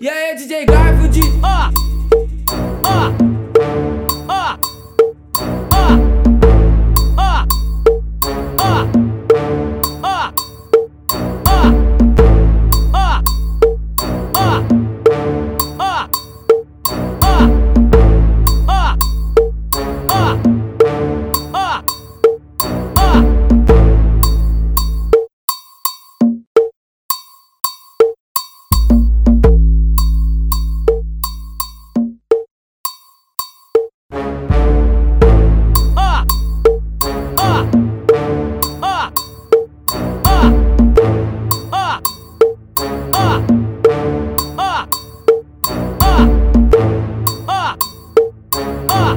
E aí, DJ Garfield? Ó,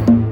Bye.